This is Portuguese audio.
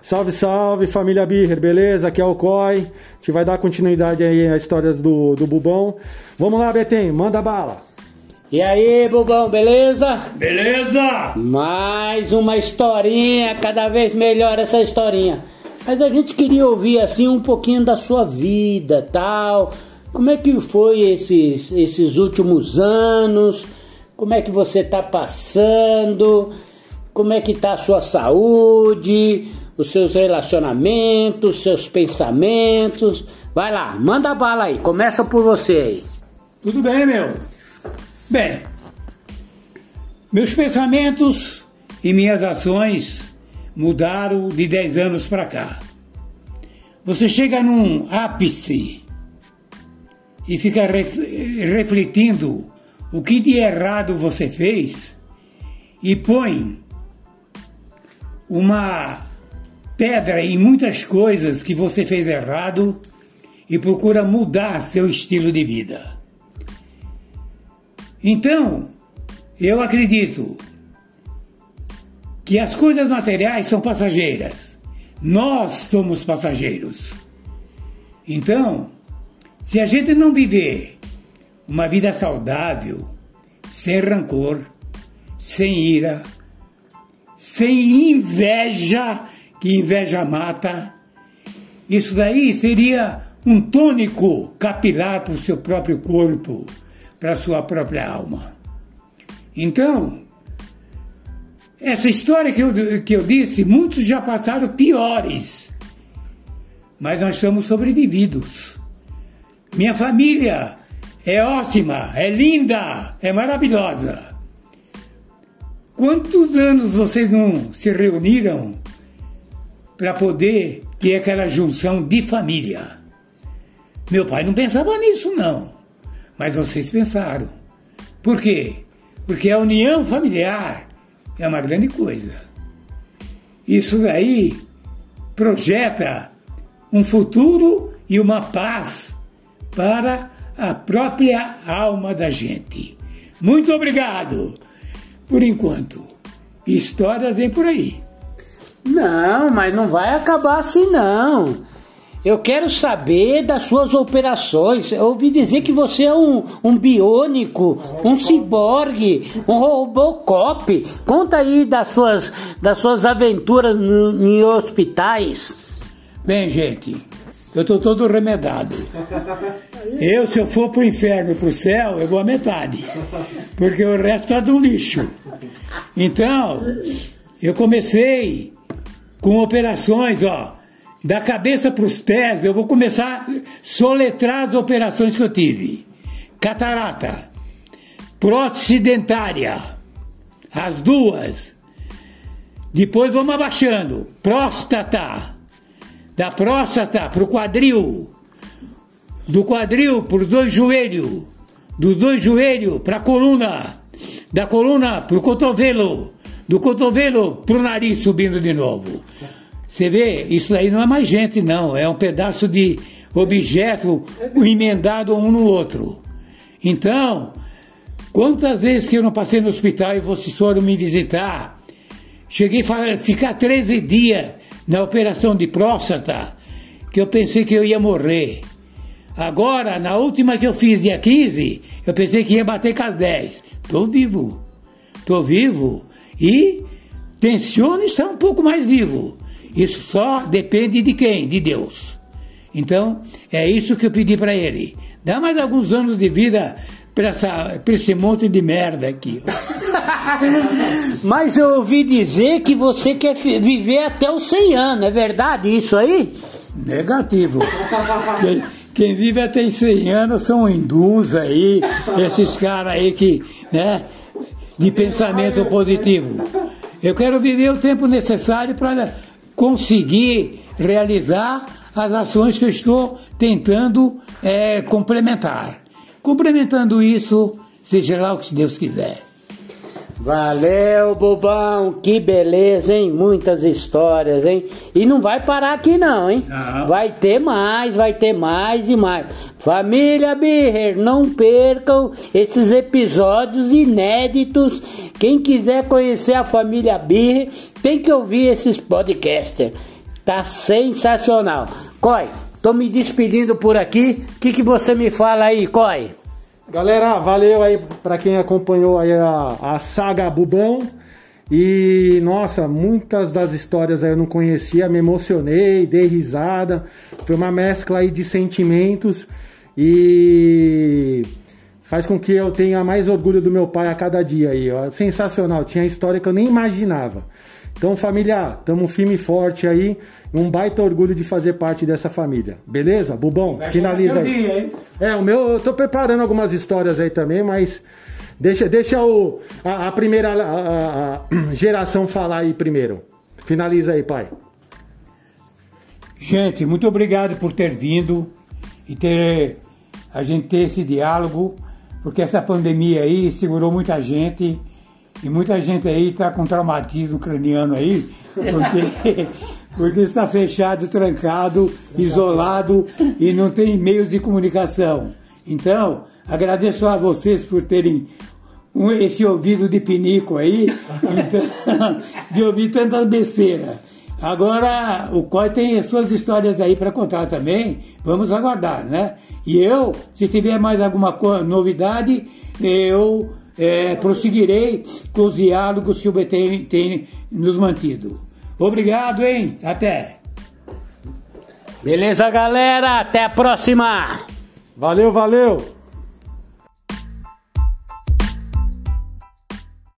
Salve, salve, família Birrer, beleza? Aqui é o Coy. A gente vai dar continuidade aí às histórias do, do Bubão. Vamos lá, Betem, manda bala. E aí, Bubão, beleza? Beleza? Mais uma historinha, cada vez melhor essa historinha. Mas a gente queria ouvir assim um pouquinho da sua vida, tal. Como é que foi esses, esses últimos anos? Como é que você tá passando? Como é que tá a sua saúde? Os seus relacionamentos, seus pensamentos? Vai lá, manda bala aí. Começa por você aí. Tudo bem, meu? Bem, meus pensamentos e minhas ações mudaram de 10 anos para cá. Você chega num ápice e fica ref, refletindo o que de errado você fez e põe uma pedra em muitas coisas que você fez errado e procura mudar seu estilo de vida. Então, eu acredito que as coisas materiais são passageiras. Nós somos passageiros. Então, se a gente não viver uma vida saudável, sem rancor, sem ira, sem inveja, que inveja mata, isso daí seria um tônico capilar para o seu próprio corpo para a sua própria alma. Então, essa história que eu, que eu disse, muitos já passaram piores, mas nós estamos sobrevividos. Minha família é ótima, é linda, é maravilhosa. Quantos anos vocês não se reuniram para poder ter aquela junção de família? Meu pai não pensava nisso, não. Mas vocês pensaram. Por quê? Porque a união familiar é uma grande coisa. Isso daí projeta um futuro e uma paz para a própria alma da gente. Muito obrigado. Por enquanto, histórias vem por aí. Não, mas não vai acabar assim não. Eu quero saber das suas operações. Eu ouvi dizer que você é um, um biônico, um ciborgue, um robocop. Conta aí das suas, das suas aventuras em hospitais. Bem, gente, eu estou todo remedado. Eu, se eu for pro inferno e pro céu, eu vou a metade. Porque o resto tá do lixo. Então, eu comecei com operações, ó da cabeça para os pés, eu vou começar a soletrar as operações que eu tive. Catarata, prótese dentária, as duas. Depois vamos abaixando. Próstata, da próstata para o quadril, do quadril para os dois joelhos, dos dois joelhos para a coluna, da coluna para o cotovelo, do cotovelo para o nariz subindo de novo. Você vê, isso aí não é mais gente, não. É um pedaço de objeto emendado um no outro. Então, quantas vezes que eu não passei no hospital e vocês foram me visitar, cheguei a ficar 13 dias na operação de próstata, que eu pensei que eu ia morrer. Agora, na última que eu fiz, dia 15, eu pensei que ia bater com as 10. Estou vivo. Estou vivo. E tensiono estar um pouco mais vivo. Isso só depende de quem? De Deus. Então, é isso que eu pedi para ele. Dá mais alguns anos de vida para esse monte de merda aqui. Mas eu ouvi dizer que você quer viver até os 100 anos, é verdade isso aí? Negativo. quem, quem vive até 100 anos são hindus aí, esses caras aí que, né, de pensamento positivo. Eu quero viver o tempo necessário para conseguir realizar as ações que eu estou tentando é, complementar. Complementando isso, seja lá o que Deus quiser. Valeu, bobão, que beleza, hein? Muitas histórias, hein? E não vai parar aqui não, hein? Não. Vai ter mais, vai ter mais e mais. Família Birrer, não percam esses episódios inéditos. Quem quiser conhecer a família Birrer, tem que ouvir esses podcasters. Tá sensacional. Coi, tô me despedindo por aqui. O que, que você me fala aí, Coi? Galera, valeu aí para quem acompanhou aí a, a saga Bubão. E nossa, muitas das histórias eu não conhecia, me emocionei, dei risada. Foi uma mescla aí de sentimentos e faz com que eu tenha mais orgulho do meu pai a cada dia aí. Ó. Sensacional, tinha história que eu nem imaginava. Então, família, tamo firme e forte aí. Um baita orgulho de fazer parte dessa família. Beleza? Bubão, Vai finaliza aí. dia, hein? É, o meu, eu tô preparando algumas histórias aí também, mas deixa, deixa o, a, a primeira a- a geração falar aí primeiro. Finaliza aí, pai. Gente, muito obrigado por ter vindo e ter a gente ter esse diálogo, porque essa pandemia aí segurou muita gente e muita gente aí está com traumatismo craniano aí, porque, porque está fechado, trancado, isolado e não tem meios de comunicação. Então, agradeço a vocês por terem um- esse ouvido de pinico aí, então, de ouvir tantas besteiras. Agora, o COI tem as suas histórias aí para contar também. Vamos aguardar, né? E eu, se tiver mais alguma novidade, eu eh, prosseguirei com os diálogos que o BT tem nos mantido. Obrigado, hein? Até! Beleza, galera? Até a próxima! Valeu, valeu!